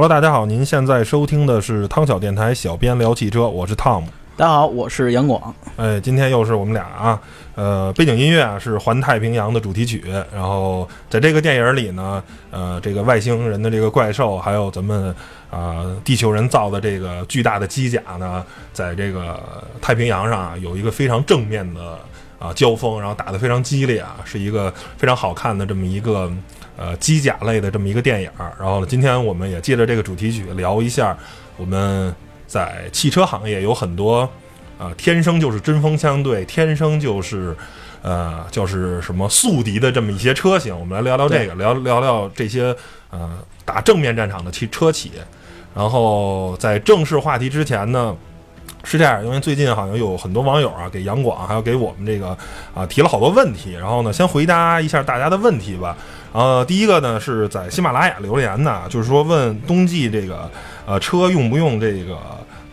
Hello，大家好，您现在收听的是汤小电台，小编聊汽车，我是汤姆。大家好，我是杨广。哎，今天又是我们俩啊，呃，背景音乐啊是《环太平洋》的主题曲。然后在这个电影里呢，呃，这个外星人的这个怪兽，还有咱们啊地球人造的这个巨大的机甲呢，在这个太平洋上啊有一个非常正面的啊交锋，然后打得非常激烈啊，是一个非常好看的这么一个呃机甲类的这么一个电影。然后呢，今天我们也借着这个主题曲聊一下我们。在汽车行业有很多，呃，天生就是针锋相对，天生就是，呃，就是什么宿敌的这么一些车型。我们来聊聊这个，聊聊聊这些，呃，打正面战场的汽车企。然后在正式话题之前呢，是这样，因为最近好像有很多网友啊给杨广还有给我们这个啊提了好多问题。然后呢，先回答一下大家的问题吧。呃，第一个呢是在喜马拉雅留言的，就是说问冬季这个呃车用不用这个。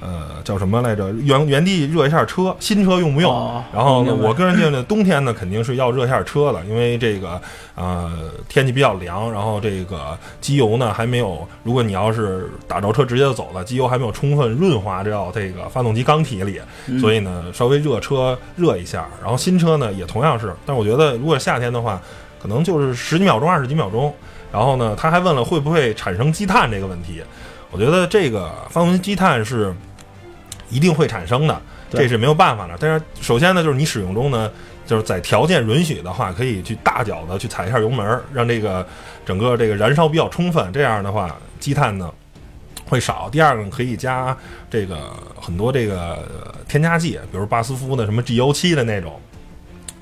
呃，叫什么来着？原原地热一下车，新车用不用？然后呢，我个人觉得冬天呢，肯定是要热一下车的，因为这个呃天气比较凉，然后这个机油呢还没有，如果你要是打着车直接就走了，机油还没有充分润滑掉这个发动机缸体里，所以呢稍微热车热一下。然后新车呢也同样是，但我觉得如果夏天的话，可能就是十几秒钟、二十几秒钟。然后呢，他还问了会不会产生积碳这个问题，我觉得这个发动机积碳是。一定会产生的，这是没有办法的。但是首先呢，就是你使用中呢，就是在条件允许的话，可以去大脚的去踩一下油门，让这个整个这个燃烧比较充分。这样的话，积碳呢会少。第二个可以加这个很多这个添加剂，比如巴斯夫的什么 G 油漆的那种，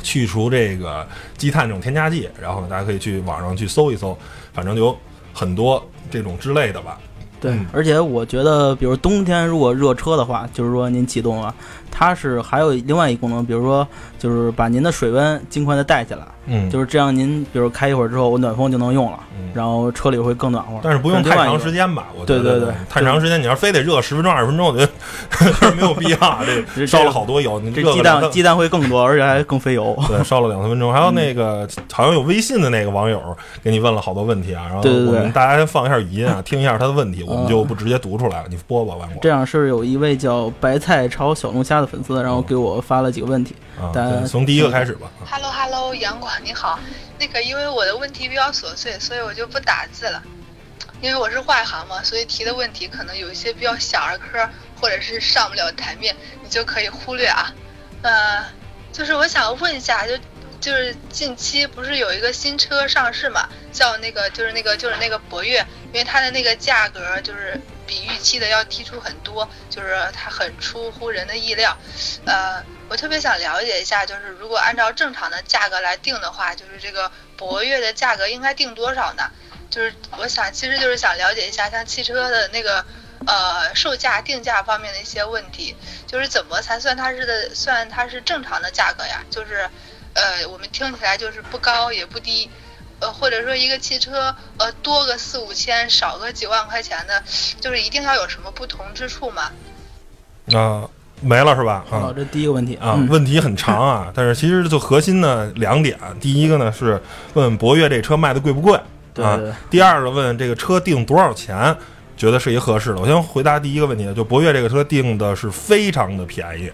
去除这个积碳这种添加剂。然后，大家可以去网上去搜一搜，反正有很多这种之类的吧。对，而且我觉得，比如冬天如果热车的话，就是说您启动了。它是还有另外一功能，比如说就是把您的水温尽快的带起来，嗯，就是这样，您比如开一会儿之后，我暖风就能用了，然后车里会更暖和。但是不用太长时间吧？我觉得对对对，太长时间，你要非得热十分钟、二十分钟，我觉得 没有必要。这烧了好多油，这鸡蛋鸡蛋会更多，而且还更费油。对，烧了两三分钟。还有那个好像有微信的那个网友给你问了好多问题啊，然后我们大家先放一下语音啊，听一下他的问题，我们就不直接读出来了，你播吧，万国。这样是有一位叫白菜炒小龙虾的。粉丝，然后给我发了几个问题，但，从第一个开始吧。Hello Hello，杨广你好，那个因为我的问题比较琐碎，所以我就不打字了，因为我是外行嘛，所以提的问题可能有一些比较小儿科，或者是上不了台面，你就可以忽略啊。呃，就是我想问一下，就就是近期不是有一个新车上市嘛，叫那个就是那个就是那个博越，因为它的那个价格就是。比预期的要提出很多，就是它很出乎人的意料。呃，我特别想了解一下，就是如果按照正常的价格来定的话，就是这个博越的价格应该定多少呢？就是我想，其实就是想了解一下，像汽车的那个呃售价定价方面的一些问题，就是怎么才算它是的算它是正常的价格呀？就是呃，我们听起来就是不高也不低。呃，或者说一个汽车，呃，多个四五千，少个几万块钱的，就是一定要有什么不同之处吗？啊，没了是吧？啊，这第一个问题啊，问题很长啊，但是其实就核心呢两点，第一个呢是问博越这车卖的贵不贵啊？第二个问这个车定多少钱，觉得是一合适的。我先回答第一个问题，就博越这个车定的是非常的便宜。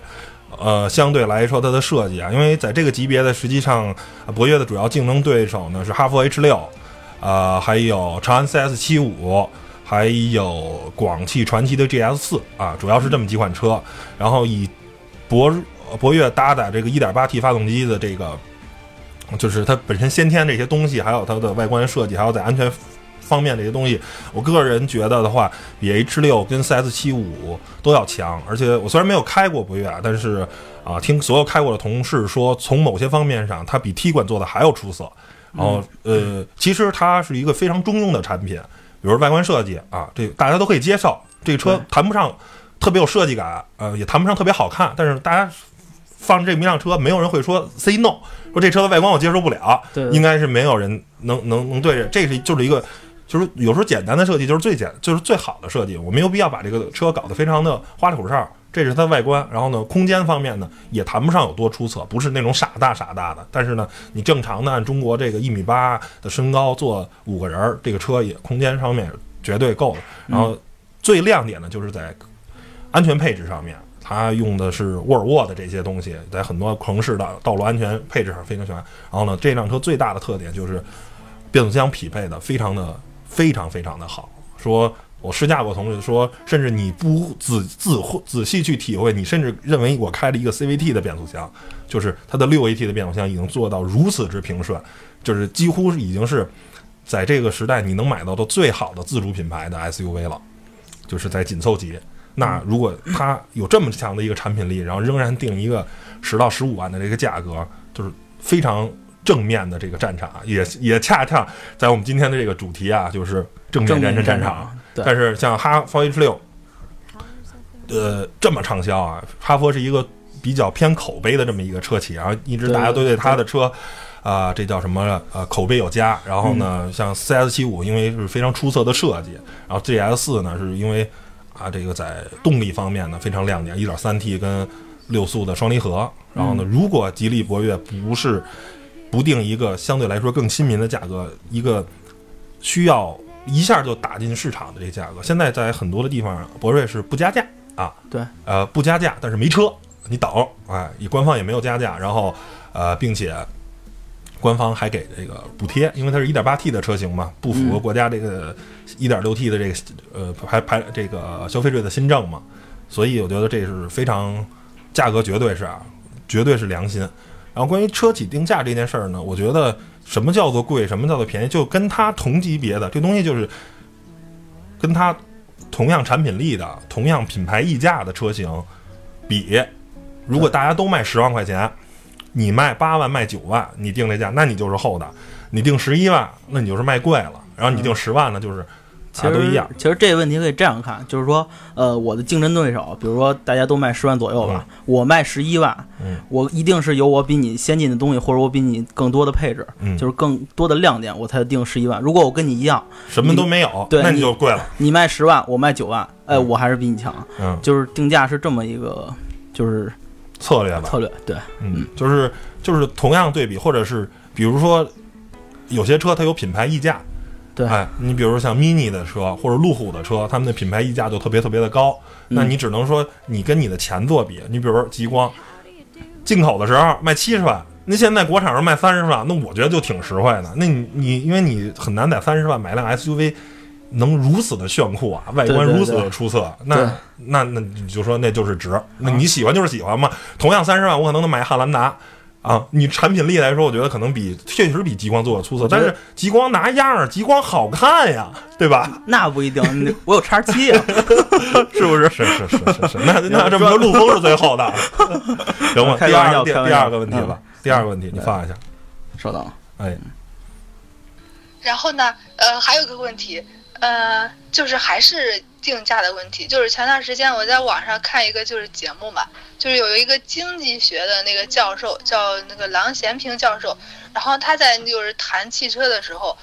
呃，相对来说，它的设计啊，因为在这个级别的，实际上博越的主要竞争对手呢是哈弗 H 六，呃，还有长安 CS 七五，还有广汽传祺的 GS 四啊，主要是这么几款车。然后以博博越搭载这个 1.8T 发动机的这个，就是它本身先天这些东西，还有它的外观设计，还有在安全。方面这些东西，我个人觉得的话，比 H 六跟 CS 七五都要强。而且我虽然没有开过博越，但是啊，听所有开过的同事说，从某些方面上，它比 T 管做的还要出色。然后呃，其实它是一个非常中庸的产品，比如外观设计啊，这大家都可以接受。这个车谈不上特别有设计感，呃，也谈不上特别好看，但是大家放这么一辆车，没有人会说 say no，说这车的外观我接受不了，应该是没有人能能能对着，这是就是一个。就是有时候简单的设计就是最简，就是最好的设计。我没有必要把这个车搞得非常的花里胡哨。这是它外观，然后呢，空间方面呢也谈不上有多出色，不是那种傻大傻大的。但是呢，你正常的按中国这个一米八的身高坐五个人，这个车也空间上面绝对够了。然后最亮点呢就是在安全配置上面，它用的是沃尔沃的这些东西，在很多城市的道路安全配置上非常全。然后呢，这辆车最大的特点就是变速箱匹配的非常的。非常非常的好，说我试驾过，同事说，甚至你不仔仔仔细去体会，你甚至认为我开了一个 CVT 的变速箱，就是它的六 AT 的变速箱已经做到如此之平顺，就是几乎已经是在这个时代你能买到的最好的自主品牌的 SUV 了，就是在紧凑级。那如果它有这么强的一个产品力，然后仍然定一个十到十五万的这个价格，就是非常。正面的这个战场也也恰恰在我们今天的这个主题啊，就是正面战争战场。但是像哈弗 H 六，呃，这么畅销啊，哈弗是一个比较偏口碑的这么一个车企，然后一直大家都对它的车啊，这叫什么呃，口碑有加。然后呢，像 CS 七五，因为是非常出色的设计，然后 GS 四呢，是因为啊，这个在动力方面呢非常亮点，一点三 T 跟六速的双离合。然后呢，如果吉利博越不是不定一个相对来说更亲民的价格，一个需要一下就打进市场的这个价格。现在在很多的地方，博瑞是不加价啊，对，呃，不加价，但是没车，你等，哎，你官方也没有加价，然后呃，并且官方还给这个补贴，因为它是一点八 T 的车型嘛，不符合国家这个一点六 T 的这个呃排排这个消费税的新政嘛，所以我觉得这是非常价格绝对是啊，绝对是良心。然后关于车企定价这件事儿呢，我觉得什么叫做贵，什么叫做便宜，就跟它同级别的这东西就是跟它同样产品力的、同样品牌溢价的车型比，如果大家都卖十万块钱，你卖八万、卖九万，你定这价，那你就是厚的；你定十一万，那你就是卖贵了；然后你定十万呢，就是。其实都一样。其实这个问题可以这样看，就是说，呃，我的竞争对手，比如说大家都卖十万左右吧，我卖十一万，我一定是有我比你先进的东西，或者我比你更多的配置，就是更多的亮点，我才定十一万。如果我跟你一样，什么都没有，对，那你就贵了。你卖十万，我卖九万，哎，我还是比你强。嗯，就是定价是这么一个，就是策略吧。策略对，嗯，就是就是同样对比，或者是比如说有些车它有品牌溢价。哎，你比如像 mini 的车或者路虎的车，他们的品牌溢价就特别特别的高。那你只能说你跟你的前作比，你比如说极光，进口的时候卖七十万，那现在国产上卖三十万，那我觉得就挺实惠的。那你你因为你很难在三十万买辆 SUV，能如此的炫酷啊，外观如此的出色，那那那你就说那就是值。那你喜欢就是喜欢嘛。同样三十万，我可能能买汉兰达。啊，你产品力来说，我觉得可能比确实比极光做的出色，但是极光拿样儿，极光好看呀，对吧？那不一定，我有叉七呀，是不是？是是是是是，那那这么说，陆风是最好的，行吧？第二第第二个问题吧，第二个问题你放一下，稍等，哎。然后呢，呃，还有个问题，呃，就是还是定价的问题，就是前段时间我在网上看一个就是节目嘛。就是有一个经济学的那个教授，叫那个郎咸平教授，然后他在就是谈汽车的时候，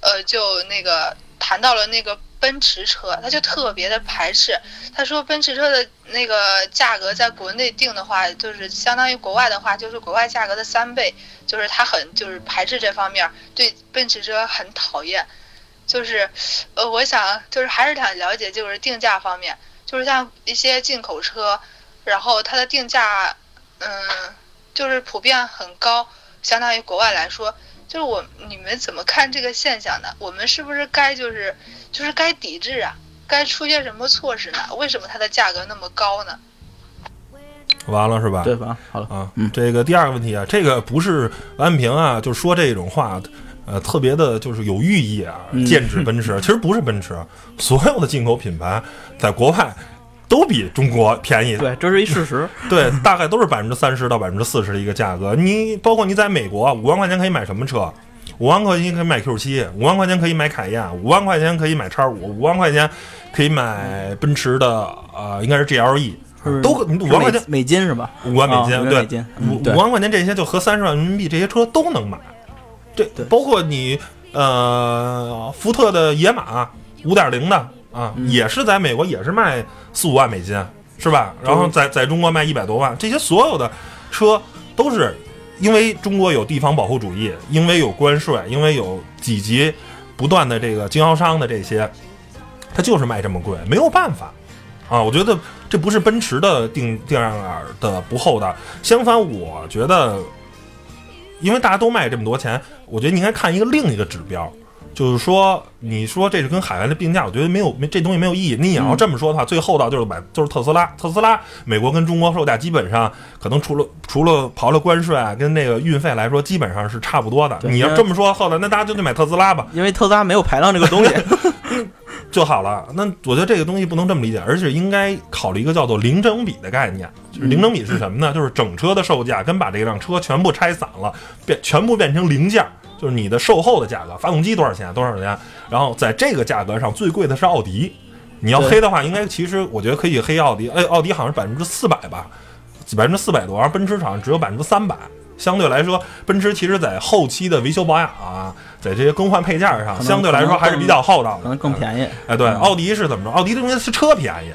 呃，就那个谈到了那个奔驰车，他就特别的排斥。他说奔驰车的那个价格在国内定的话，就是相当于国外的话，就是国外价格的三倍，就是他很就是排斥这方面，对奔驰车很讨厌。就是，呃，我想就是还是想了解，就是定价方面，就是像一些进口车。然后它的定价，嗯，就是普遍很高，相当于国外来说，就是我你们怎么看这个现象呢？我们是不是该就是就是该抵制啊？该出些什么措施呢？为什么它的价格那么高呢？完了是吧？对吧？好了啊，嗯，这个第二个问题啊，这个不是安平啊，就说这种话，呃，特别的就是有寓意啊，剑指奔驰，其实不是奔驰，所有的进口品牌在国外。都比中国便宜，对，这是一事实。对，大概都是百分之三十到百分之四十的一个价格。你包括你在美国，五万块钱可以买什么车？五万块钱可以买 Q 七，五万块钱可以买凯宴，五万块钱可以买叉五，五万块钱可以买奔驰的呃，应该是 GLE，都五万块钱美金是吧？五万美金，对，五五万块钱这些就合三十万人民币，这些车都能买。这包括你呃，福特的野马五点零的啊，也是在美国也是卖四五万美金，是吧？然后在在中国卖一百多万，这些所有的车都是因为中国有地方保护主义，因为有关税，因为有几级不断的这个经销商的这些，它就是卖这么贵，没有办法啊。我觉得这不是奔驰的定定量的不厚道，相反，我觉得。因为大家都卖这么多钱，我觉得你应该看一个另一个指标，就是说，你说这是跟海外的并驾，我觉得没有没这东西没有意义。你也要这么说的话，最厚道就是买就是特斯拉，特斯拉美国跟中国售价基本上可能除了除了刨了关税啊，跟那个运费来说，基本上是差不多的。你要这么说，后来那大家就去买特斯拉吧，因为特斯拉没有排量这个东西。就好了。那我觉得这个东西不能这么理解，而是应该考虑一个叫做零整比的概念。就是零整比是什么呢？就是整车的售价跟把这辆车全部拆散了，变全部变成零件，就是你的售后的价格，发动机多少钱，多少钱。然后在这个价格上最贵的是奥迪。你要黑的话，应该其实我觉得可以黑奥迪。哎，奥迪好像是百分之四百吧，百分之四百多，而奔驰好像只有百分之三百。相对来说，奔驰其实在后期的维修保养啊，在这些更换配件上，相对来说还是比较厚道的，可能更便宜。哎，对，奥迪是怎么着？奥迪东西是车便宜，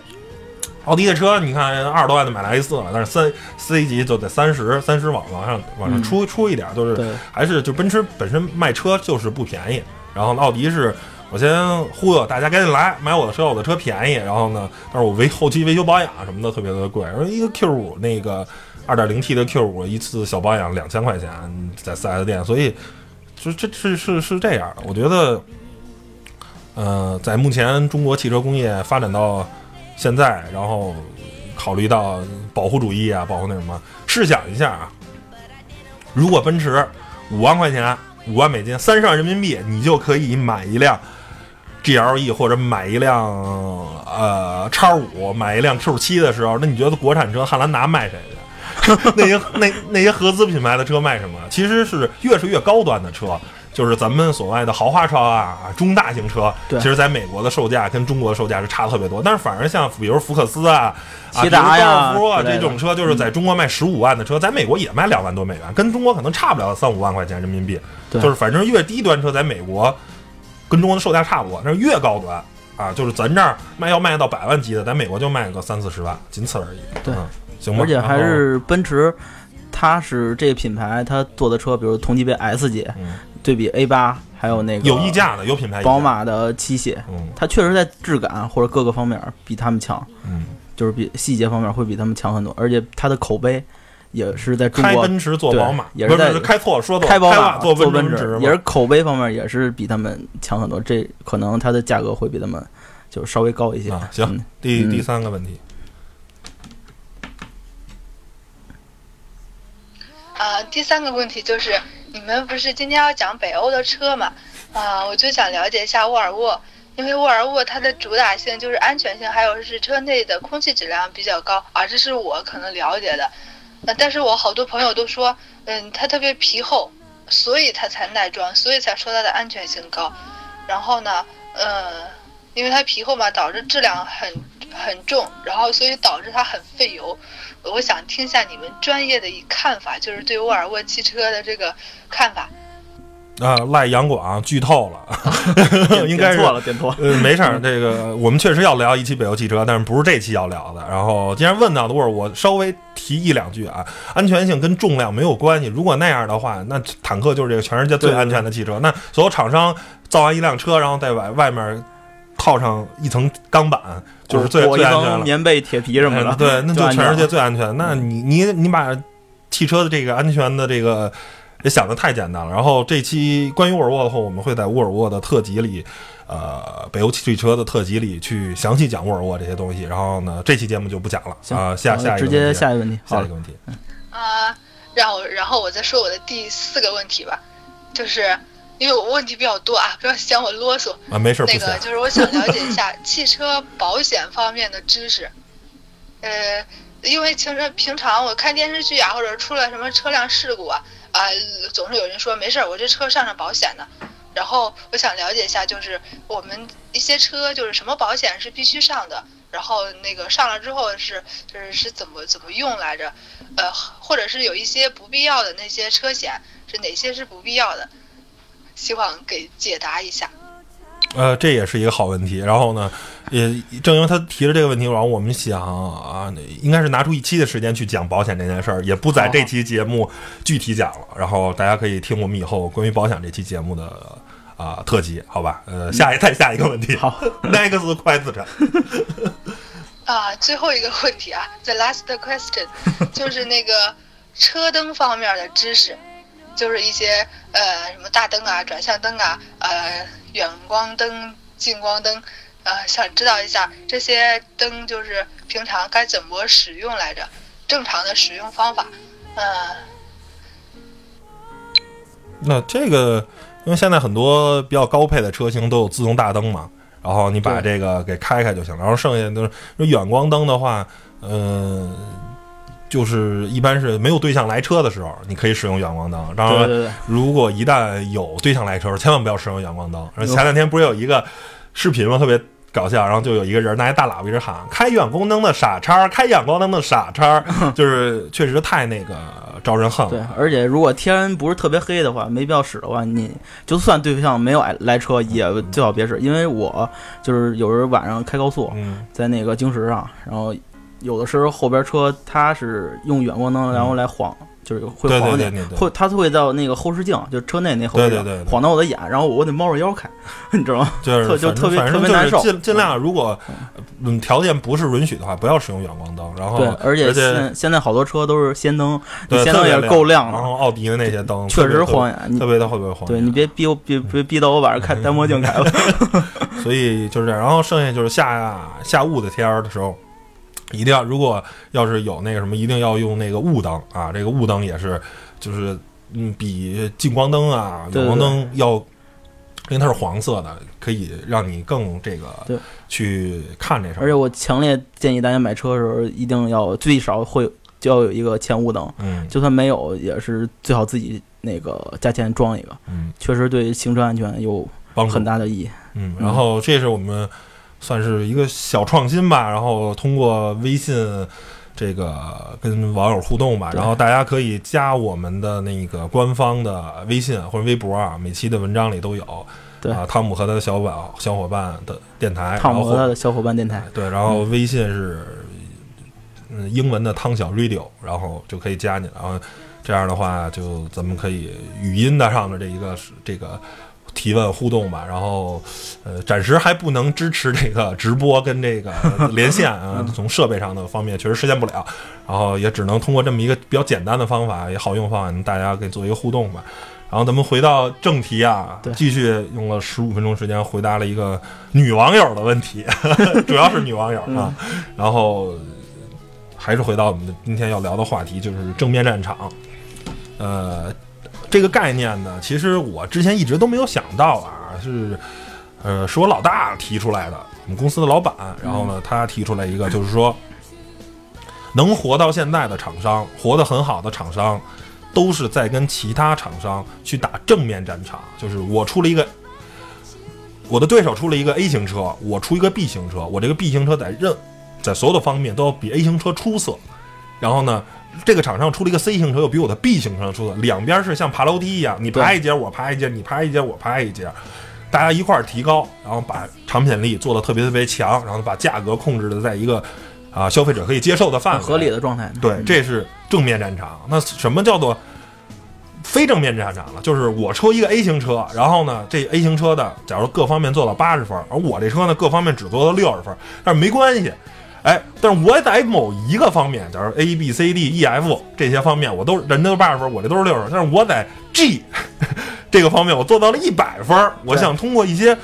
奥迪的车你看二十多万就买了 A 四了，但是三 C 级就得三十三十往往上往上出出一点，就是还是就奔驰本身卖车就是不便宜。然后奥迪是我先忽悠大家赶紧来买我的车，我的车便宜。然后呢，但是我维后期维修保养什么的特别的贵，说一个 Q 五那个。二点零 T 的 Q 五一次小保养两千块钱，在四 S 店，所以就这是是是这样的。我觉得，呃，在目前中国汽车工业发展到现在，然后考虑到保护主义啊，保护那什么，试想一下啊，如果奔驰五万块钱，五万美金，三十万人民币，你就可以买一辆 GLE 或者买一辆呃叉五，买一辆 Q 七的时候，那你觉得国产车汉兰达卖谁？那些那那些合资品牌的车卖什么？其实是越是越高端的车，就是咱们所谓的豪华车啊，中大型车。其实在美国的售价跟中国的售价是差特别多。但是反而像比如福克斯啊、啊，比如高尔夫啊这种车，就是在中国卖十五万的车，在美国也卖两万多美元，跟中国可能差不了三五万块钱人民币。就是反正越低端车在美国跟中国的售价差不多，但是越高端啊，就是咱这儿卖要卖到百万级的，在美国就卖个三四十万，仅此而已。对。行而且还是奔驰，它是这个品牌，它做的车，比如同级别 S 级，对比 A 八，还有那个有溢价的，有品牌，宝马的七系，它确实在质感或者各个方面比他们强，嗯，就是比细节方面会比他们强很多，而且它的口碑也是在中国开奔驰做宝马，也是在开错说开宝马做奔驰，也是口碑方面也是比他们强很多，这可能它的价格会比他们就稍微高一些。行，第第三个问题。第三个问题就是，你们不是今天要讲北欧的车嘛？啊，我就想了解一下沃尔沃，因为沃尔沃它的主打性就是安全性，还有是车内的空气质量比较高啊，这是我可能了解的。但是我好多朋友都说，嗯，它特别皮厚，所以它才耐撞，所以才说它的安全性高。然后呢，呃，因为它皮厚嘛，导致质量很很重，然后所以导致它很费油。我想听一下你们专业的看法，就是对沃尔沃汽车的这个看法。啊，赖杨广剧透了，应该是错了，点错。呃，没事儿，这个我们确实要聊一期北欧汽车，但是不是这期要聊的。然后既然问到的沃尔沃，稍微提一两句啊，安全性跟重量没有关系。如果那样的话，那坦克就是这个全世界最安全的汽车。那所有厂商造完一辆车，然后在外外面套上一层钢板。就是最最安全了，棉被、铁皮什么的，对，那就全世界最安全。那你你你把汽车的这个安全的这个也想的太简单了。然后这期关于沃尔沃的话，我们会在沃尔沃的特辑里，呃，北欧汽车的特辑里去详细讲沃尔沃这些东西。然后呢，这期节目就不讲了啊，下下一个直接下一个问题，下一个问题。啊，然后然后我再说我的第四个问题吧，就是。因为我问题比较多啊，不要嫌我啰嗦啊，没事。那个就是我想了解一 下汽车保险方面的知识，呃，因为其实平常我看电视剧啊，或者出了什么车辆事故啊，啊，总是有人说没事儿，我这车上上保险呢。然后我想了解一下，就是我们一些车就是什么保险是必须上的，然后那个上了之后是就是是怎么怎么用来着？呃，或者是有一些不必要的那些车险是哪些是不必要的？希望给解答一下。呃，这也是一个好问题。然后呢，也正因为他提了这个问题，然后我们想啊，应该是拿出一期的时间去讲保险这件事儿，也不在这期节目具体讲了。然后大家可以听我们以后关于保险这期节目的啊特辑，好吧？呃，下一再下一个问题，好，next question。啊，最后一个问题啊，the last question，就是那个车灯方面的知识。就是一些呃什么大灯啊、转向灯啊、呃远光灯、近光灯，呃想知道一下这些灯就是平常该怎么使用来着？正常的使用方法，嗯。那这个，因为现在很多比较高配的车型都有自动大灯嘛，然后你把这个给开开就行了。然后剩下就是远光灯的话，嗯。就是一般是没有对象来车的时候，你可以使用远光灯。当然，如果一旦有对象来车，千万不要使用远光灯。前两天不是有一个视频吗？特别搞笑，然后就有一个人拿一大喇叭一直喊：“开远光灯的傻叉，开远光灯的傻叉。”就是确实太那个招人恨了。对，而且如果天不是特别黑的话，没必要使的话，你就算对象没有来车，也最好别使。因为我就是有时候晚上开高速，在那个京石上，然后。有的时候后边车它是用远光灯，然后来晃，就是会晃点，会它会到那个后视镜，就车内那后视镜晃到我的眼，然后我得猫着腰开，你知道吗？就是就特别特别难受。尽尽量如果嗯条件不是允许的话，不要使用远光灯。然后对，而且现现在好多车都是氙灯，氙灯也够亮。然后奥迪的那些灯确实晃眼，特别的会晃？对你别逼我，别别逼到我晚上开单墨镜开了。所以就是这样。然后剩下就是下下雾的天儿的时候。一定要，如果要是有那个什么，一定要用那个雾灯啊！这个雾灯也是，就是嗯，比近光灯啊、远光灯要，因为它是黄色的，可以让你更这个去看这事儿。而且我强烈建议大家买车的时候，一定要最少会就要有一个前雾灯，嗯，就算没有，也是最好自己那个加钱装一个，嗯，确实对行车安全有很大的意义。嗯，然后这是我们。算是一个小创新吧，然后通过微信这个跟网友互动吧，然后大家可以加我们的那个官方的微信或者微博啊，每期的文章里都有。对啊，汤姆和他的小伙小伙伴的电台，汤姆和他的小伙伴电台。对，然后微信是嗯英文的汤小 radio，然后就可以加你，然后这样的话就咱们可以语音的上的这一个这个。提问互动吧，然后，呃，暂时还不能支持这个直播跟这个 连线啊，从设备上的方面确实实现不了，然后也只能通过这么一个比较简单的方法，也好用方法，大家给做一个互动吧。然后咱们回到正题啊，继续用了十五分钟时间回答了一个女网友的问题，主要是女网友啊，然后还是回到我们的今天要聊的话题，就是正面战场，呃。这个概念呢，其实我之前一直都没有想到啊，是，呃，是我老大提出来的，我们公司的老板，然后呢，他提出来一个，就是说，能活到现在的厂商，活得很好的厂商，都是在跟其他厂商去打正面战场，就是我出了一个，我的对手出了一个 A 型车，我出一个 B 型车，我这个 B 型车在任，在所有的方面都要比 A 型车出色，然后呢。这个厂商出了一个 C 型车，又比我的 B 型车出的，两边是像爬楼梯一样，你爬一节我爬一节，你爬一节我爬一节，大家一块儿提高，然后把产品力做的特别特别强，然后把价格控制的在一个啊消费者可以接受的范围，合理的状态。对，这是正面战场。那什么叫做非正面战场了？就是我出一个 A 型车，然后呢，这 A 型车的假如各方面做到八十分，而我这车呢各方面只做到六十分，但是没关系。哎，但是我在某一个方面，假如 A B C D E F 这些方面，我都人都八十分，我这都是六十分。但是我在 G 这个方面，我做到了一百分。我想通过一些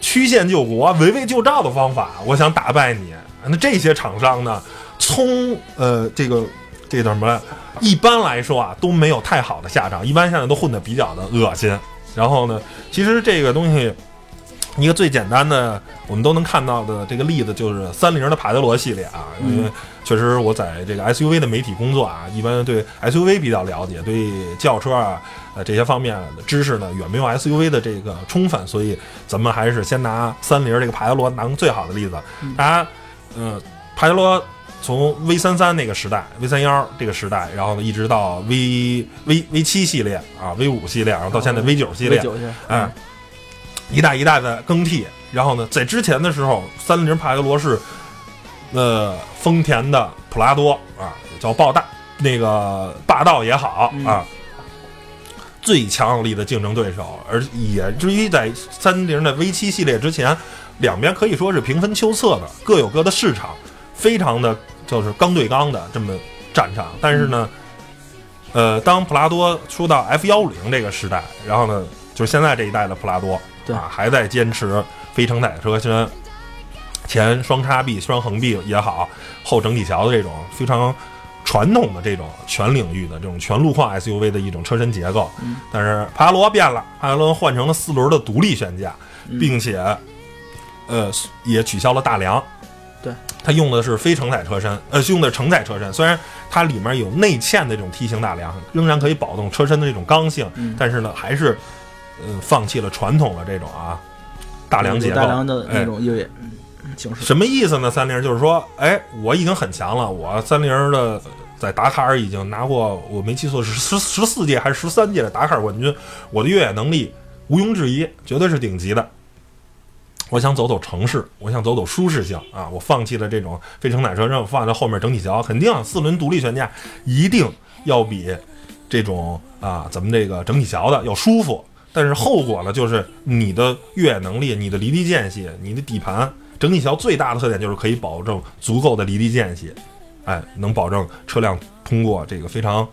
曲线救国、围魏救赵的方法，我想打败你。那这些厂商呢，从呃这个这叫什么？一般来说啊，都没有太好的下场。一般现在都混得比较的恶心。然后呢，其实这个东西一个最简单的，我们都能看到的这个例子就是三菱的帕杰罗系列啊，因为确实我在这个 SUV 的媒体工作啊，一般对 SUV 比较了解，对轿车啊呃这些方面的知识呢远没有 SUV 的这个充分，所以咱们还是先拿三菱这个帕杰罗当最好的例子。大家，呃，帕杰罗从 V 三三那个时代，V 三幺这个时代，然后呢一直到 V V V 七系列啊，V 五系列，然后到现在 V 九系列，嗯。一代一代的更替，然后呢，在之前的时候，三菱帕杰罗是，呃，丰田的普拉多啊，叫暴大，那个霸道也好啊，最强有力的竞争对手，而也至于在三菱的 V 七系列之前，两边可以说是平分秋色的，各有各的市场，非常的就是刚对刚的这么战场。但是呢，呃，当普拉多出到 F 幺五零这个时代，然后呢，就是现在这一代的普拉多。啊，还在坚持非承载车身，前双叉臂、双横臂也好，后整体桥的这种非常传统的这种全领域的这种全路况 SUV 的一种车身结构。但是帕萨罗变了，帕萨罗换成了四轮的独立悬架，并且呃也取消了大梁。对，它用的是非承载车身，呃，用的承载车身。虽然它里面有内嵌的这种梯形大梁，仍然可以保证车身的这种刚性，但是呢，还是。嗯，放弃了传统的这种啊大梁结构，大梁的那种越野形式。什么意思呢？三菱就是说，哎，我已经很强了，我三菱的在达喀尔已经拿过，我没记错是十十四届还是十三届的达喀尔冠军，我的越野能力毋庸置疑，绝对是顶级的。我想走走城市，我想走走舒适性啊，我放弃了这种非承载车身，放在后面整体桥，肯定四轮独立悬架一定要比这种啊咱们这个整体桥的要舒服。但是后果呢，就是你的越野能力、你的离地间隙、你的底盘，整体桥最大的特点就是可以保证足够的离地间隙，哎，能保证车辆通过这个非常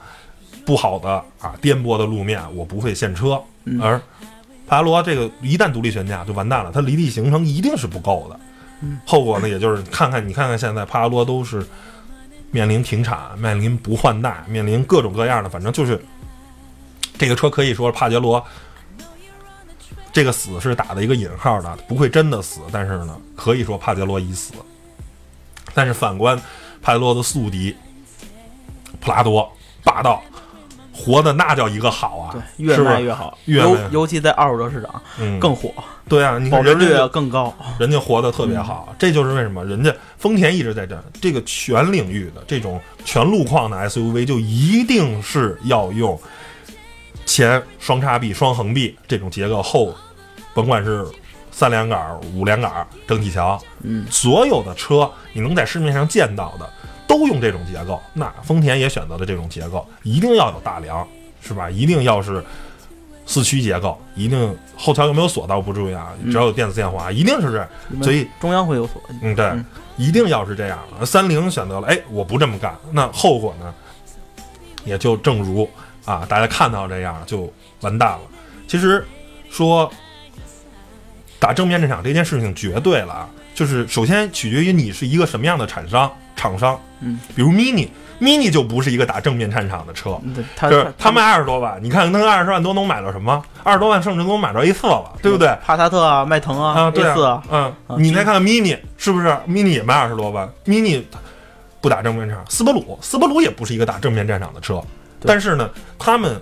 不好的啊颠簸的路面，我不会陷车。而帕拉罗这个一旦独立悬架就完蛋了，它离地行程一定是不够的。后果呢，也就是看看你看看现在帕拉罗都是面临停产、面临不换代、面临各种各样的，反正就是这个车可以说帕杰罗。这个死是打的一个引号的，不会真的死，但是呢，可以说帕杰罗已死。但是反观帕杰罗的宿敌普拉多，霸道，活的那叫一个好啊！对，越卖越好，尤尤其在二手车市场，嗯，更火。对啊，你看人家更高，人家活的特别好。这就是为什么人家丰田一直在这这个全领域的这种全路况的 SUV，就一定是要用。前双叉臂、双横臂这种结构，后甭管是三连杆、五连杆、整体桥，嗯，所有的车你能在市面上见到的都用这种结构。那丰田也选择了这种结构，一定要有大梁，是吧？一定要是四驱结构，一定后桥有没有锁倒不重要，只要有电子限滑，一定是这。所以中央会有锁。嗯，对，一定要是这样。三菱选择了，哎，我不这么干，那后果呢？也就正如。啊，大家看到这样就完蛋了。其实说打正面战场这件事情绝对了啊，就是首先取决于你是一个什么样的厂商。厂商，嗯，比如 Mini，Mini 就不是一个打正面战场的车，就是他卖二十多万，你看那二十万多能买到什么？二十多万甚至能买到 A 四了，对不对？帕萨特啊，迈腾啊，A 四，嗯，你再看看 Mini，是不是 Mini 也卖二十多万？Mini 不打正面战场，斯巴鲁，斯巴鲁也不是一个打正面战场的车。但是呢，他们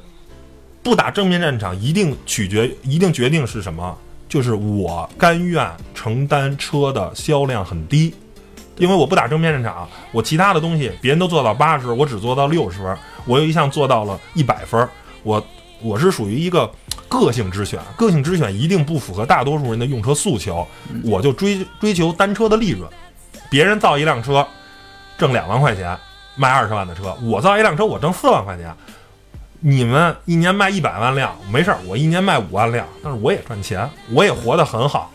不打正面战场，一定取决，一定决定是什么？就是我甘愿承担车的销量很低，因为我不打正面战场，我其他的东西别人都做到八十，我只做到六十分，我有一项做到了一百分，我我是属于一个个性之选，个性之选一定不符合大多数人的用车诉求，我就追追求单车的利润，别人造一辆车挣两万块钱。卖二十万的车，我造一辆车，我挣四万块钱。你们一年卖一百万辆，没事儿，我一年卖五万辆，但是我也赚钱，我也活得很好。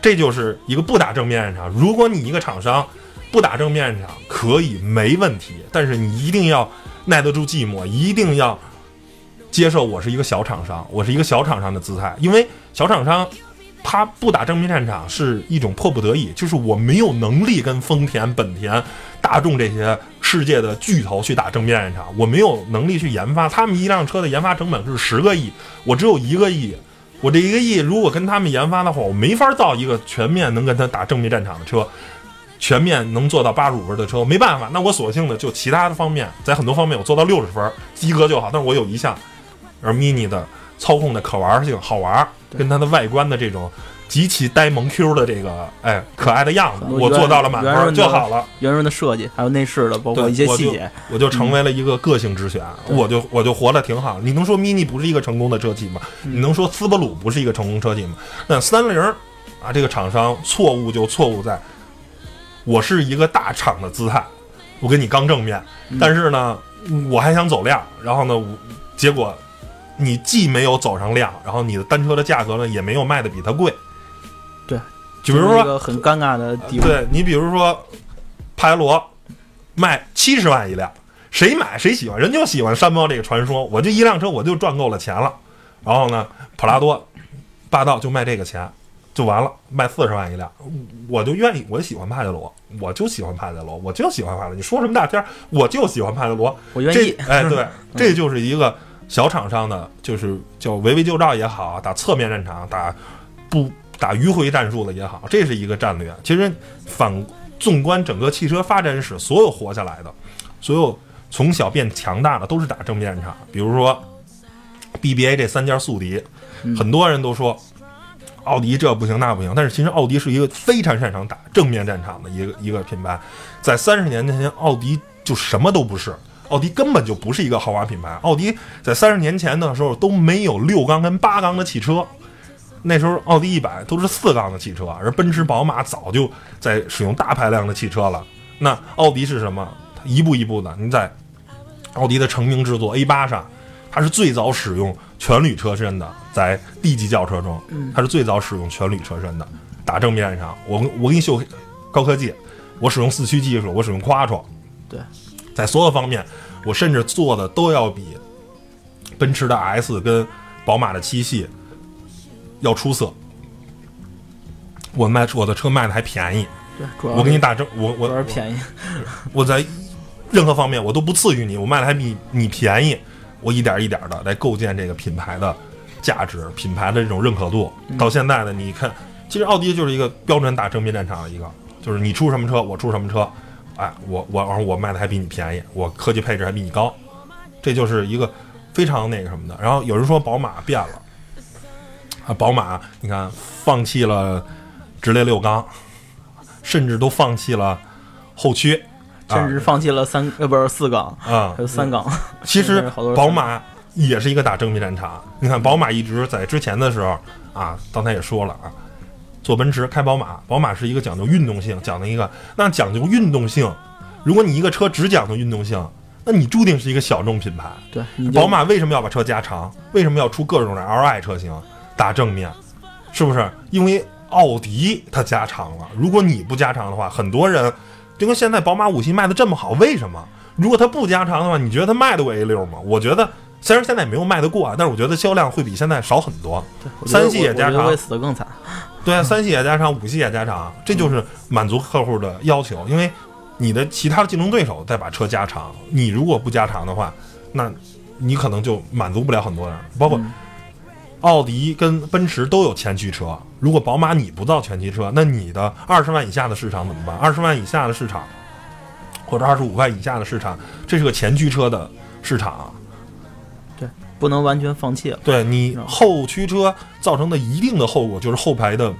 这就是一个不打正面战场。如果你一个厂商不打正面战场，可以没问题，但是你一定要耐得住寂寞，一定要接受我是一个小厂商，我是一个小厂商的姿态，因为小厂商。他不打正面战场是一种迫不得已，就是我没有能力跟丰田、本田、大众这些世界的巨头去打正面战场，我没有能力去研发。他们一辆车的研发成本是十个亿，我只有一个亿，我这一个亿如果跟他们研发的话，我没法造一个全面能跟他打正面战场的车，全面能做到八十五分的车，没办法，那我索性的就其他的方面，在很多方面我做到六十分及格就好。但是我有一项，而 mini 的操控的可玩性好玩，跟它的外观的这种。极其呆萌 Q 的这个哎可爱的样子，我做到了满分就好了。圆润的设计，还有内饰的，包括一些细节，我就成为了一个个性之选，我就我就活得挺好。你能说 Mini 不是一个成功的车企吗？你能说斯巴鲁不是一个成功车企吗？那三菱啊，这个厂商错误就错误在，我是一个大厂的姿态，我跟你刚正面，但是呢，我还想走量，然后呢，我结果你既没有走上量，然后你的单车的价格呢也没有卖的比它贵。对就比如说很尴尬的地方，对你比如说，帕杰罗卖七十万一辆，谁买谁喜欢，人就喜欢山猫这个传说，我就一辆车我就赚够了钱了。然后呢，普拉多霸道就卖这个钱就完了，卖四十万一辆，我就愿意，我喜欢帕杰罗，我就喜欢帕杰罗，我就喜欢帕杰罗。你说什么大天，我就喜欢帕杰罗，我愿意。哎，对，这就是一个小厂商的，就是叫围魏救赵也好，打侧面战场，打不。打迂回战术的也好，这是一个战略。其实反纵观整个汽车发展史，所有活下来的，所有从小变强大的，都是打正面战场。比如说 BBA 这三家宿敌，很多人都说奥迪这不行那不行，但是其实奥迪是一个非常擅长打正面战场的一个一个品牌。在三十年前，奥迪就什么都不是，奥迪根本就不是一个豪华品牌。奥迪在三十年前的时候都没有六缸跟八缸的汽车。那时候奥迪一百都是四缸的汽车，而奔驰、宝马早就在使用大排量的汽车了。那奥迪是什么？一步一步的。你在奥迪的成名之作 A 八上，它是最早使用全铝车身的，在 D 级轿车中，它是最早使用全铝车身的，打正面上。我我给你秀高科技，我使用四驱技术，我使用 Quattro。对，在所有方面，我甚至做的都要比奔驰的 S 跟宝马的七系。要出色，我卖我的车卖的还便宜，对，我给你打正，我我是便宜，我在任何方面我都不次于你，我卖的还比你便宜，我一点一点的来构建这个品牌的价值，品牌的这种认可度。到现在呢，你看，其实奥迪就是一个标准打正面战场的一个，就是你出什么车，我出什么车，哎，我我然后我卖的还比你便宜，我科技配置还比你高，这就是一个非常那个什么的。然后有人说宝马变了。啊，宝马，你看，放弃了直列六缸，甚至都放弃了后驱，甚至放弃了三呃不是四缸啊，还有三缸。其实 宝马也是一个打正面战场。你看，宝马一直在之前的时候啊，刚才也说了啊，坐奔驰开宝马，宝马是一个讲究运动性，讲的一个那讲究运动性。如果你一个车只讲究运动性，那你注定是一个小众品牌。对，宝马为什么要把车加长？为什么要出各种的 Li 车型？打正面，是不是？因为奥迪它加长了。如果你不加长的话，很多人就跟现在宝马五系卖的这么好，为什么？如果它不加长的话，你觉得它卖得过 A 六吗？我觉得虽然现在也没有卖得过啊，但是我觉得销量会比现在少很多。三系也加长，会死得更惨。对啊，三系也加长，五系也加长，这就是满足客户的要求。因为你的其他的竞争对手在把车加长，你如果不加长的话，那你可能就满足不了很多人，包括。奥迪跟奔驰都有前驱车，如果宝马你不造前驱车，那你的二十万以下的市场怎么办？二十万以下的市场，或者二十五万以下的市场，这是个前驱车的市场，对，不能完全放弃了。对你后驱车造成的一定的后果，就是后排的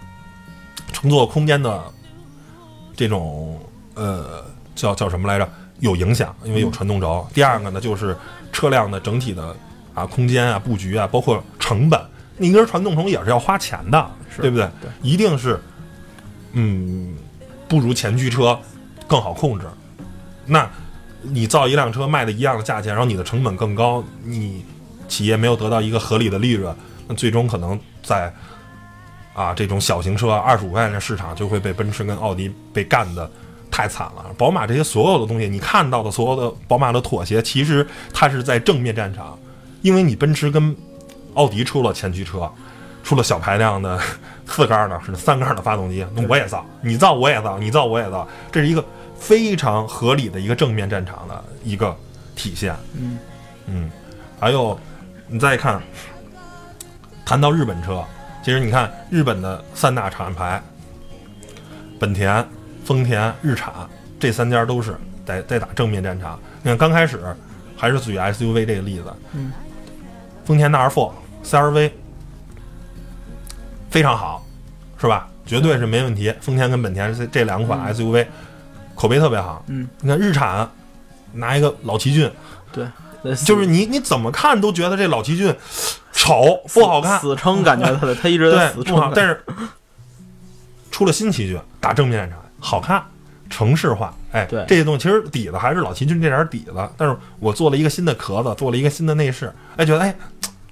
乘坐空间的这种呃叫叫什么来着？有影响，因为有传动轴。第二个呢，就是车辆的整体的啊空间啊布局啊，包括成本。你一根传动轴也是要花钱的，对不对？对，一定是，嗯，不如前驱车更好控制。那你造一辆车卖的一样的价钱，然后你的成本更高，你企业没有得到一个合理的利润，那最终可能在啊这种小型车二十五万的市场就会被奔驰跟奥迪被干的太惨了。宝马这些所有的东西，你看到的所有的宝马的妥协，其实它是在正面战场，因为你奔驰跟奥迪出了前驱车，出了小排量的 四缸的，是三缸的发动机，那我也造，你造我也造，你造我也造，这是一个非常合理的一个正面战场的一个体现。嗯嗯，还有你再看谈到日本车，其实你看日本的三大厂牌，本田、丰田、日产这三家都是在在打正面战场。你看刚开始还是举 SUV 这个例子，嗯，丰田的 R4、CRV 非常好，是吧？绝对是没问题。丰田跟本田这这两款 SUV 口碑特别好。嗯，你看日产拿一个老奇骏，对，就是你你怎么看都觉得这老奇骏丑不好看，死撑感觉他的他一直在死撑。但是出了新奇骏打正面战场，好看，城市化。哎，对这些东西其实底子还是老奇骏这点底子，但是我做了一个新的壳子，做了一个新的内饰，哎，觉得哎，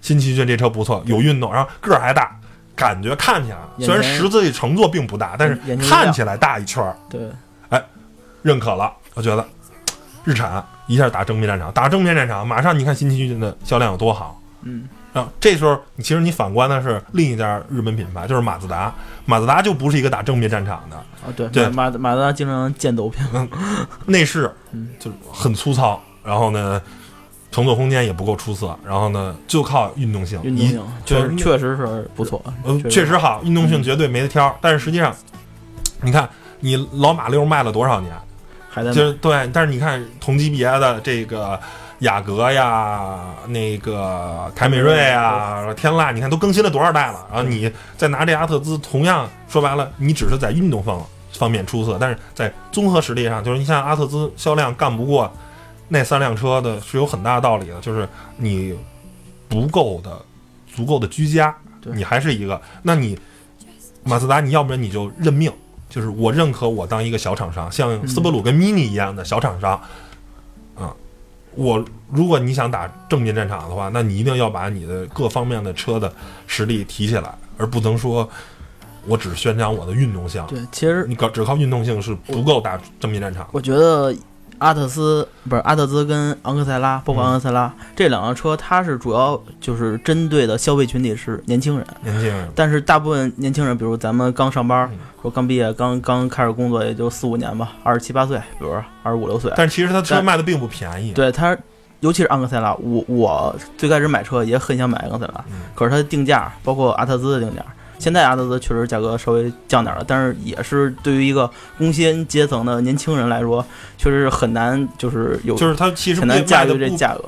新奇骏这车不错，有运动，然后个儿还大。感觉看起来虽然实际乘坐并不大，但是看起来大一圈儿。对，哎，认可了。我觉得日产一下打正面战场，打正面战场，马上你看新奇骏的销量有多好。嗯，啊，这时候其实你反观的是另一家日本品牌，就是马自达。马自达就不是一个打正面战场的。啊，对对，马马自达经常见斗屏，内饰就很粗糙，然后呢。乘坐空间也不够出色，然后呢，就靠运动性，运动性确确实是不错，呃，确实好，运动性绝对没得挑。但是实际上，你看你老马六卖了多少年，还在就是对，但是你看同级别的这个雅阁呀，那个凯美瑞啊，天籁，你看都更新了多少代了？然后你再拿这阿特兹，同样说白了，你只是在运动方方面出色，但是在综合实力上，就是你像阿特兹销量干不过。那三辆车的是有很大道理的，就是你不够的、足够的居家，你还是一个。那你马自达，你要不然你就认命，就是我认可我当一个小厂商，像斯伯鲁跟 Mini 一样的小厂商。啊，我如果你想打正面战场的话，那你一定要把你的各方面的车的实力提起来，而不能说我只宣扬我的运动性。对，其实你搞只靠运动性是不够打正面战场。我觉得。阿特斯不是阿特兹跟昂克赛拉，包括昂克赛拉这两辆车，它是主要就是针对的消费群体是年轻人。年轻人，但是大部分年轻人，比如咱们刚上班，说刚毕业，刚刚开始工作，也就四五年吧，二十七八岁，比如二十五六岁。但其实它车卖的并不便宜。对它，尤其是昂克赛拉，我我最开始买车也很想买昂克赛拉，可是它的定价，包括阿特兹的定价。现在阿特兹确实价格稍微降点了，但是也是对于一个工薪阶层的年轻人来说，确实是很难，就是有就是它其实很难驾驭这价格，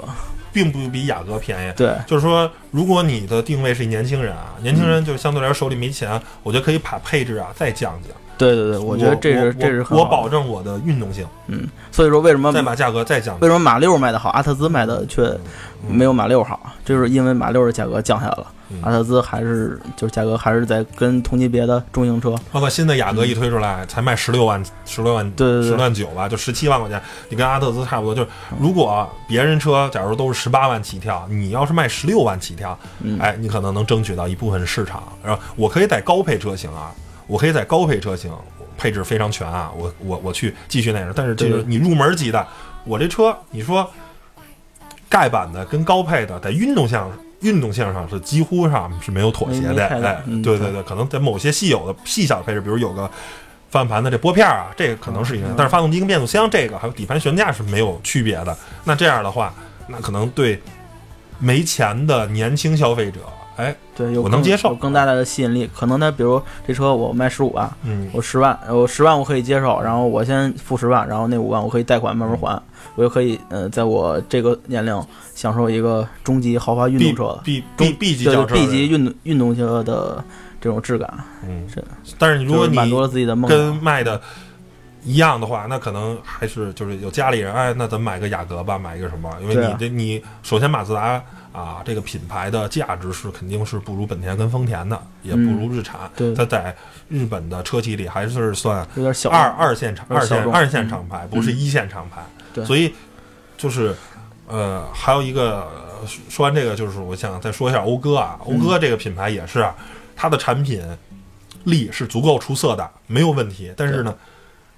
并不比雅阁便宜。对，就是说，如果你的定位是年轻人啊，年轻人就相对来说手里没钱，我觉得可以把配置啊再降降。对对对，我觉得这是这是我保证我的运动性。嗯，所以说为什么再把价格再降？为什么马六卖的好，阿特兹卖的却没有马六好？就是因为马六的价格降下来了。阿特兹还是就是价格还是在跟同级别的中型车，包括新的雅阁一推出来才卖十六万十六万对十万九吧，就十七万块钱，你跟阿特兹差不多。就是如果别人车假如都是十八万起跳，你要是卖十六万起跳，哎，你可能能争取到一部分市场。然后我可以在高配车型啊，我可以在高配车型配置非常全啊，我我我去继续那个。但是这个你入门级的，我这车你说盖板的跟高配的在运动项。运动性上是几乎上是没有妥协的，哎，对对对，可能在某些细有的细小的配置，比如有个方向盘的这拨片啊，这个可能是一个，但是发动机跟变速箱这个还有底盘悬架是没有区别的。那这样的话，那可能对没钱的年轻消费者，哎，对，我能接受，有更大的吸引力。可能他比如这车我卖十五万，嗯，我十万，我十万我可以接受，然后我先付十万，然后那五万我可以贷款慢慢还。我就可以，呃，在我这个年龄享受一个中级豪华运动车，B B B 级轿车，B 级运动运动车的这种质感，嗯，是。但是如果你满足了自己的梦，跟卖的一样的话，那可能还是就是有家里人，哎，那咱买个雅阁吧，买一个什么？因为你这你首先马自达啊，这个品牌的价值是肯定是不如本田跟丰田的，也不如日产。对，它在日本的车企里还是算有点小二二线厂二线二线厂牌，不是一线厂牌。所以，就是，呃，还有一个说完这个，就是我想再说一下讴歌啊，讴歌这个品牌也是，它的产品力是足够出色的，没有问题。但是呢，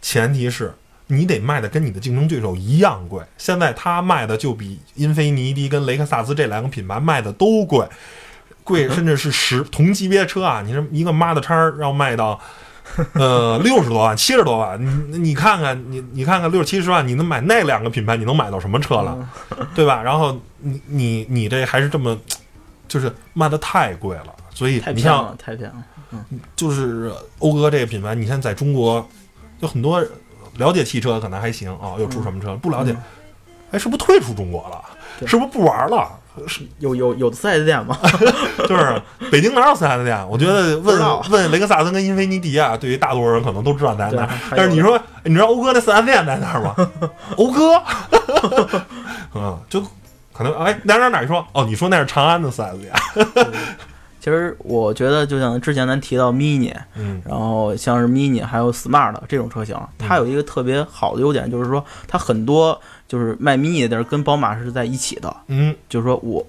前提是你得卖的跟你的竞争对手一样贵。现在它卖的就比英菲尼迪跟雷克萨斯这两个品牌卖的都贵，贵甚至是十同级别车啊，你这一个 Model 叉要卖到。呃，六十多万，七十多万，你你看看，你你看看六七十万，你能买那两个品牌，你能买到什么车了，对吧？然后你你你这还是这么，就是卖的太贵了，所以太你像了，太偏了。嗯，就是讴歌这个品牌，你看在中国，有很多了解汽车可能还行啊，又出什么车？不了解，哎，是不是退出中国了？是不是不玩了？是有有有的四 S 店吗？就是北京哪有四 S 店？我觉得问 问雷克萨斯跟英菲尼迪啊，对于大多数人可能都知道在哪。但是你说，你知道讴歌那四 S 店在哪儿吗？讴歌，嗯，就可能哎哪哪哪说哦，你说那是长安的四 S 店。其实我觉得，就像之前咱提到 Mini，嗯，然后像是 Mini 还有 Smart 这种车型，它有一个特别好的优点，就是说它很多。就是卖 mini 的跟宝马是在一起的，嗯，就是说我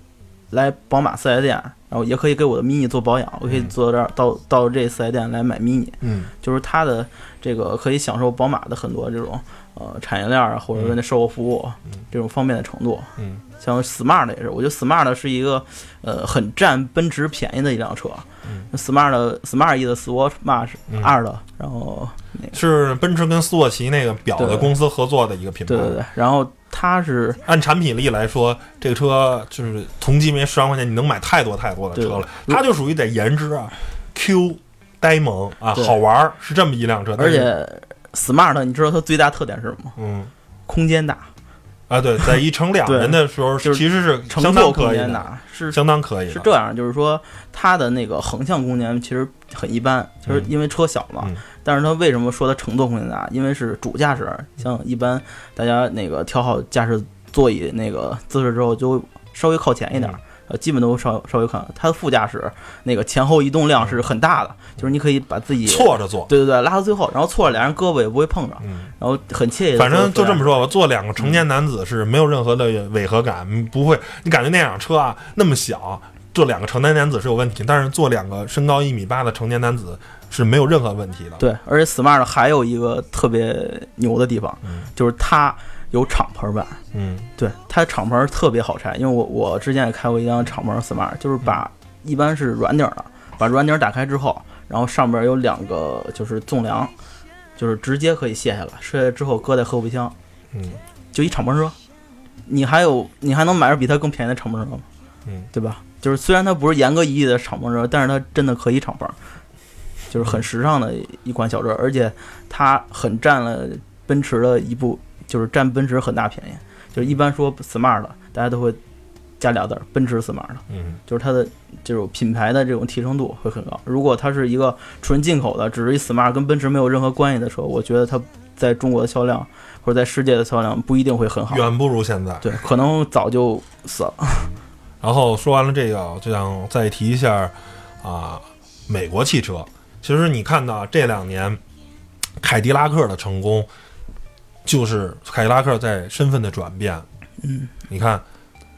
来宝马四 S 店，然后也可以给我的 mini 做保养，我可以坐这儿到到这四 S 店来买 mini，嗯，就是它的这个可以享受宝马的很多这种呃产业链啊，或者说那售后服务这种方便的程度，嗯，像 smart 也是，我觉得 smart 是一个呃很占奔驰便宜的一辆车。smart smart 意思 swatch march 二的，然后那个是奔驰跟斯沃琪那个表的公司合作的一个品牌。对对对，然后它是按产品力来说，这个车就是同级别十万块钱你能买太多太多的车了。它就属于得颜值啊，Q 呆萌啊，好玩是这么一辆车。而且 smart 你知道它最大特点是什么？嗯，空间大。啊，对，在一乘两人的时候，其实是乘坐空间大，是相当可以。是这样，就是说它的那个横向空间其实很一般，就是因为车小嘛。但是它为什么说它乘坐空间大？因为是主驾驶，像一般大家那个调好驾驶座椅那个姿势之后，就稍微靠前一点。呃，基本都稍稍微看，它的副驾驶那个前后移动量是很大的，就是你可以把自己错着坐，对对对，拉到最后，然后错着俩人胳膊也不会碰着，然后很惬意。反正就这么说吧，坐两个成年男子是没有任何的违和感，不会，你感觉那辆车啊那么小，坐两个成年男子是有问题，但是坐两个身高一米八的成年男子是没有任何问题的。对，而且 smart 还有一个特别牛的地方，就是它。有敞篷版，嗯，对，它敞篷特别好拆，因为我我之前也开过一辆敞篷 smart，就是把一般是软顶的，把软顶打开之后，然后上边有两个就是纵梁，就是直接可以卸下来，卸下来之后搁在后备箱，嗯，就一敞篷车，你还有你还能买着比它更便宜的敞篷车吗？嗯，对吧？就是虽然它不是严格意义的敞篷车，但是它真的可以敞篷，就是很时尚的一款小车，而且它很占了奔驰的一部。就是占奔驰很大便宜，就是一般说 smart 大家都会加俩字儿，奔驰 smart 嗯，就是它的这种品牌的这种提升度会很高。如果它是一个纯进口的，只是一 smart 跟奔驰没有任何关系的车，我觉得它在中国的销量或者在世界的销量不一定会很好，远不如现在。对，可能早就死了。然后说完了这个，就想再提一下啊，美国汽车。其实你看到这两年凯迪拉克的成功。就是凯迪拉克在身份的转变，嗯，你看，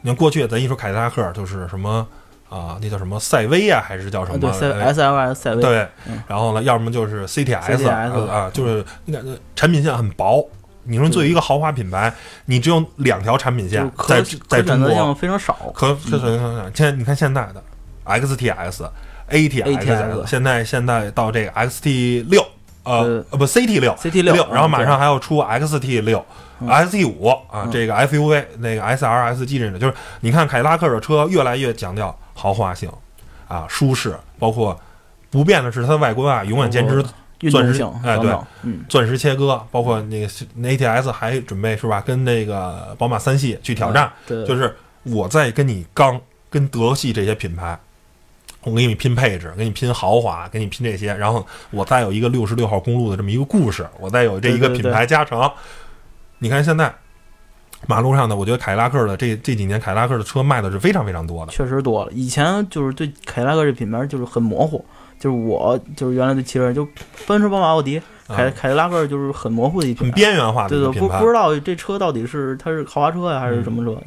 你看过去咱一说凯迪拉克就是什么啊，那叫什么赛威啊，还是叫什么？对，S L S 赛威。对，然后呢，要么就是 C T S 啊，就是你感觉产品线很薄。你说作为一个豪华品牌，你只有两条产品线，在在中国非常少。可可可现在你看现在的 X T S、A T S，现在现在到这个 X T 六。呃呃不，CT 六，CT 六，然后马上还要出 XT 六，XT 五啊，这个 SUV 那个 SR、SG 这种，就是你看凯迪拉克的车越来越强调豪华性啊，舒适，包括不变的是它的外观啊，永远坚持钻石，哎对，钻石切割，包括那个那 ATS 还准备是吧，跟那个宝马三系去挑战，就是我在跟你刚跟德系这些品牌。我给你拼配置，给你拼豪华，给你拼这些，然后我再有一个六十六号公路的这么一个故事，我再有这一个品牌加成。你看现在马路上的，我觉得凯迪拉克的这这几年凯迪拉克的车卖的是非常非常多的，确实多了。以前就是对凯迪拉克这品牌就是很模糊，就是我就是原来对汽车就奔驰、宝马、奥迪，凯凯迪拉克就是很模糊的一品牌，很边缘化的对对，不不知道这车到底是它是豪华车呀还是什么车，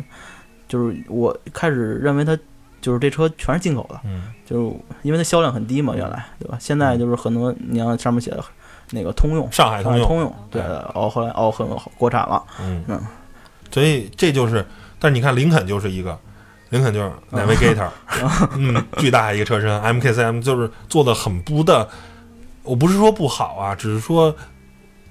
就是我开始认为它。就是这车全是进口的，嗯，就是因为它销量很低嘛，原来对吧？现在就是很多，你像上面写的，那个通用，上海通用，通用，对，哦，后来哦很国产了，嗯。嗯，所以这就是，但是你看林肯就是一个，林肯就是 Navigator，嗯，巨大一个车身，MKCM 就是做的很不的，我不是说不好啊，只是说。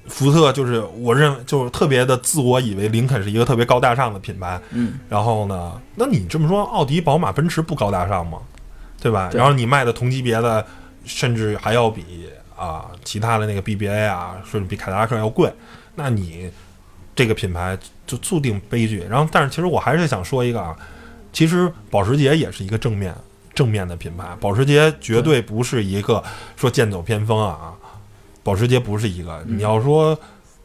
福特就是我认为就是特别的自我以为林肯是一个特别高大上的品牌，嗯，然后呢，那你这么说，奥迪、宝马、奔驰不高大上吗？对吧？然后你卖的同级别的，甚至还要比啊其他的那个 BBA 啊，甚至比凯迪拉克要贵，那你这个品牌就注定悲剧。然后，但是其实我还是想说一个啊，其实保时捷也是一个正面正面的品牌，保时捷绝对不是一个说剑走偏锋啊，保时捷不是一个。你要说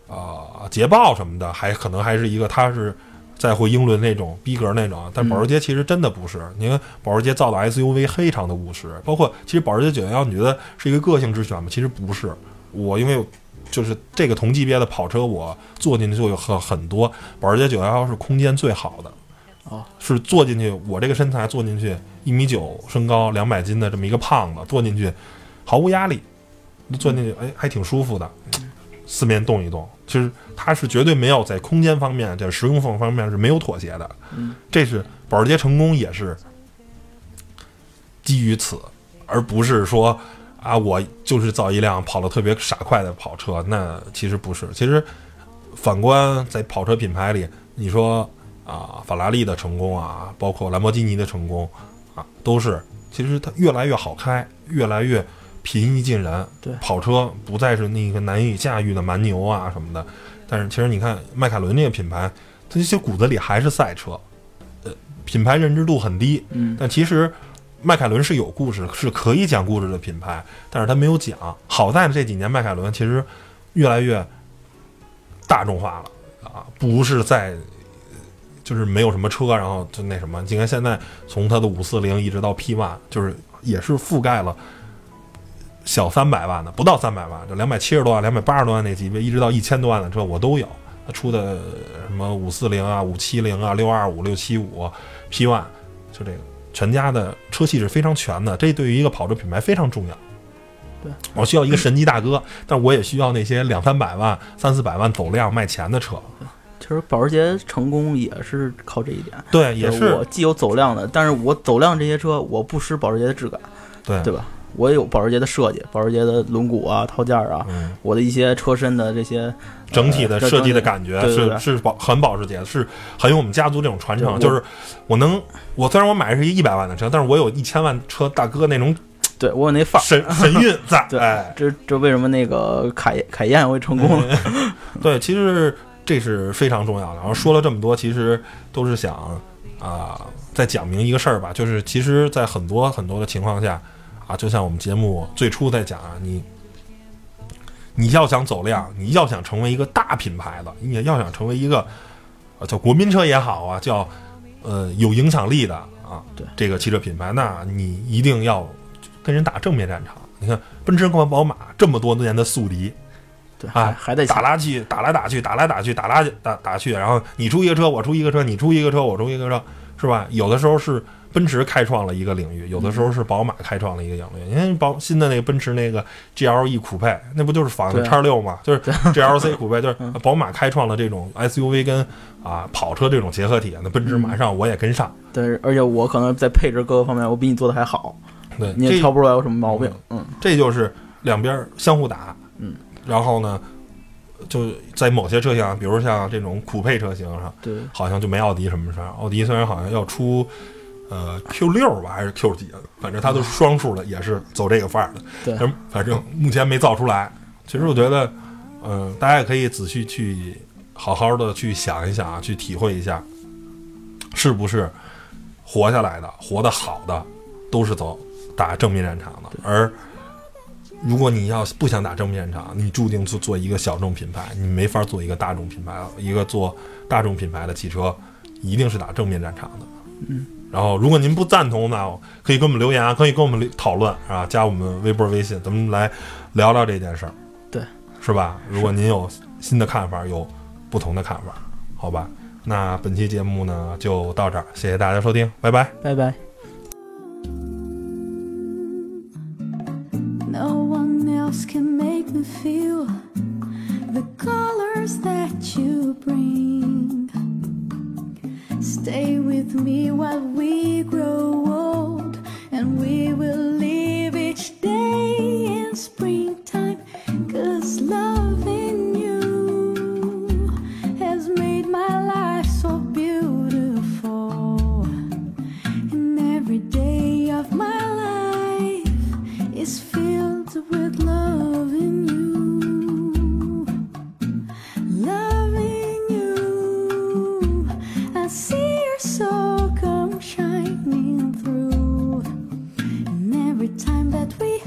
啊捷豹什么的，还可能还是一个，它是。在乎英伦那种逼格那种，但保时捷其实真的不是。你看保时捷造的 SUV 非常的务实，包括其实保时捷911，你觉得是一个个性之选吗？其实不是。我因为就是这个同级别的跑车，我坐进去就有很很多。保时捷911是空间最好的，啊，是坐进去，我这个身材坐进去一米九身高两百斤的这么一个胖子坐进去毫无压力，坐进去哎还挺舒服的，四面动一动。其实它是绝对没有在空间方面、在实用性方面是没有妥协的。嗯，这是保时捷成功也是基于此，而不是说啊，我就是造一辆跑得特别傻快的跑车。那其实不是。其实反观在跑车品牌里，你说啊，法拉利的成功啊，包括兰博基尼的成功啊，都是其实它越来越好开，越来越。平易近人，对跑车不再是那个难以驾驭的蛮牛啊什么的，但是其实你看迈凯伦这个品牌，它这些骨子里还是赛车，呃，品牌认知度很低，嗯，但其实迈凯伦是有故事，是可以讲故事的品牌，但是它没有讲。好在这几年迈凯伦其实越来越大众化了啊，不是在就是没有什么车，然后就那什么。你看现在从它的五四零一直到 P One，就是也是覆盖了。小三百万的，不到三百万，就两百七十多万、两百八十多万那级别，一直到一千多万的车我都有。他出的什么五四零啊、五七零啊、六二五、六七五、P One，就这个全家的车系是非常全的。这对于一个跑车品牌非常重要。对我需要一个神级大哥，但我也需要那些两三百万、三四百万走量卖钱的车。其实保时捷成功也是靠这一点。对，也是我既有走量的，但是我走量这些车我不失保时捷的质感。对，对吧？我也有保时捷的设计，保时捷的轮毂啊、套件啊，我的一些车身的这些整体的设计的感觉是是保很保时捷，是很有我们家族这种传承。就是我能，我虽然我买的是一一百万的车，但是我有一千万车大哥那种，对我有那范儿神神韵 在。对，这这为什么那个凯凯宴会成功？对，其实这是非常重要的。然后说了这么多，其实都是想啊，再讲明一个事儿吧，就是其实，在很多很多的情况下。啊，就像我们节目最初在讲啊，你你要想走量，你要想成为一个大品牌的，你要想成为一个啊叫国民车也好啊，叫呃有影响力的啊，对这个汽车品牌，那你一定要跟人打正面战场。你看奔驰、和宝马这么多年的宿敌，对啊，还得打来去，打来打去，打来打去，打来打打去，然后你出一个车，我出一个车，你出一个车，我出一个车，是吧？有的时候是。奔驰开创了一个领域，有的时候是宝马开创了一个领域。你看宝新的那个奔驰那个 GLE 酷配，那不就是仿的叉六吗？就是 GLC 酷配，就是宝马开创了这种 SUV 跟啊跑车这种结合体。那奔驰马上我也跟上。对，而且我可能在配置各个方面，我比你做的还好。对，你也挑不出来有什么毛病。嗯，这就是两边相互打。嗯，然后呢，就在某些车型，比如像这种酷配车型上，对，好像就没奥迪什么事儿。奥迪虽然好像要出。呃，Q 六吧，还是 Q 几啊？反正它都是双数的，也是走这个范儿的。对，反正目前没造出来。其实我觉得，嗯，大家也可以仔细去好好的去想一想啊，去体会一下，是不是活下来的、活得好的，都是走打正面战场的。而如果你要不想打正面战场，你注定做做一个小众品牌，你没法做一个大众品牌了。一个做大众品牌的汽车，一定是打正面战场的。嗯。然后，如果您不赞同呢，可以给我们留言啊，可以跟我们讨论啊，加我们微博、微信，咱们来聊聊这件事儿，对，是吧？如果您有新的看法，有不同的看法，好吧？那本期节目呢就到这儿，谢谢大家收听，拜拜，拜拜。Stay with me while we grow old, and we will live each day in springtime. Cause loving you has made my life so beautiful, and every day of my life is filled with loving you. time that we